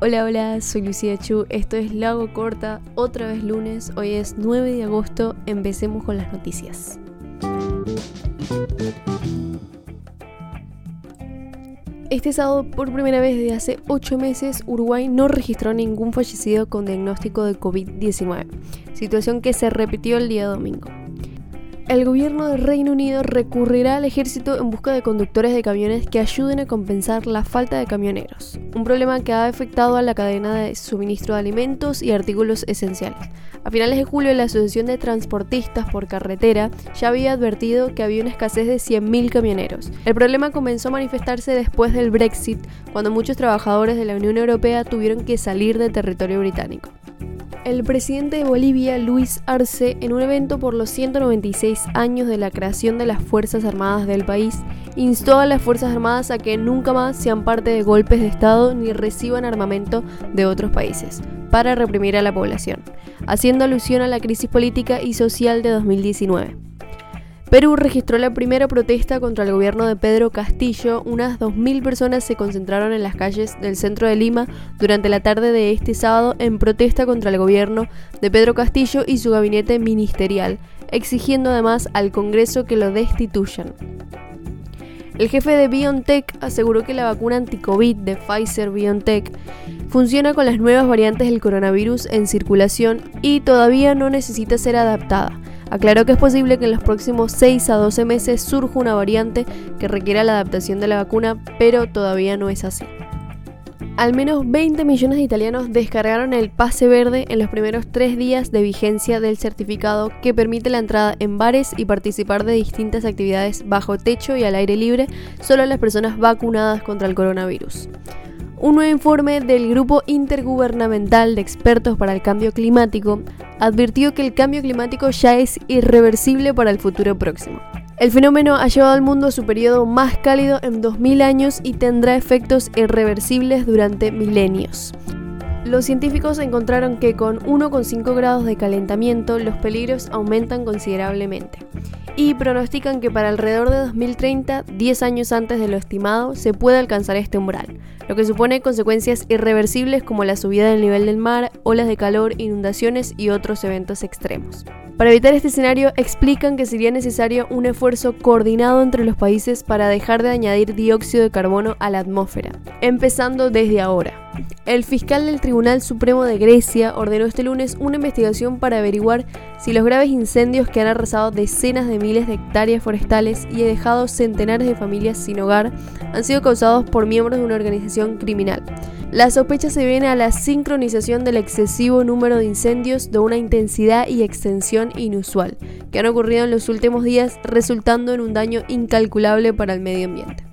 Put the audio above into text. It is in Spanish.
Hola, hola, soy Lucía Chu, esto es Lago Corta, otra vez lunes, hoy es 9 de agosto, empecemos con las noticias. Este sábado, por primera vez desde hace 8 meses, Uruguay no registró ningún fallecido con diagnóstico de COVID-19, situación que se repitió el día domingo el gobierno del Reino Unido recurrirá al ejército en busca de conductores de camiones que ayuden a compensar la falta de camioneros, un problema que ha afectado a la cadena de suministro de alimentos y artículos esenciales. A finales de julio, la Asociación de Transportistas por Carretera ya había advertido que había una escasez de 100.000 camioneros. El problema comenzó a manifestarse después del Brexit, cuando muchos trabajadores de la Unión Europea tuvieron que salir del territorio británico el presidente de Bolivia, Luis Arce, en un evento por los 196 años de la creación de las Fuerzas Armadas del país, instó a las Fuerzas Armadas a que nunca más sean parte de golpes de Estado ni reciban armamento de otros países, para reprimir a la población, haciendo alusión a la crisis política y social de 2019. Perú registró la primera protesta contra el gobierno de Pedro Castillo. Unas 2.000 personas se concentraron en las calles del centro de Lima durante la tarde de este sábado en protesta contra el gobierno de Pedro Castillo y su gabinete ministerial, exigiendo además al Congreso que lo destituyan. El jefe de BioNTech aseguró que la vacuna anti-COVID de Pfizer BioNTech funciona con las nuevas variantes del coronavirus en circulación y todavía no necesita ser adaptada Aclaró que es posible que en los próximos 6 a 12 meses surja una variante que requiera la adaptación de la vacuna, pero todavía no es así. Al menos 20 millones de italianos descargaron el pase verde en los primeros tres días de vigencia del certificado que permite la entrada en bares y participar de distintas actividades bajo techo y al aire libre solo a las personas vacunadas contra el coronavirus. Un nuevo informe del Grupo Intergubernamental de Expertos para el Cambio Climático advirtió que el cambio climático ya es irreversible para el futuro próximo. El fenómeno ha llevado al mundo a su periodo más cálido en 2000 años y tendrá efectos irreversibles durante milenios. Los científicos encontraron que con 1,5 grados de calentamiento los peligros aumentan considerablemente y pronostican que para alrededor de 2030, 10 años antes de lo estimado, se puede alcanzar este umbral, lo que supone consecuencias irreversibles como la subida del nivel del mar, olas de calor, inundaciones y otros eventos extremos. Para evitar este escenario, explican que sería necesario un esfuerzo coordinado entre los países para dejar de añadir dióxido de carbono a la atmósfera, empezando desde ahora. El fiscal del Tribunal Supremo de Grecia ordenó este lunes una investigación para averiguar si los graves incendios que han arrasado decenas de miles de hectáreas forestales y dejado centenares de familias sin hogar han sido causados por miembros de una organización criminal. La sospecha se viene a la sincronización del excesivo número de incendios de una intensidad y extensión inusual, que han ocurrido en los últimos días resultando en un daño incalculable para el medio ambiente.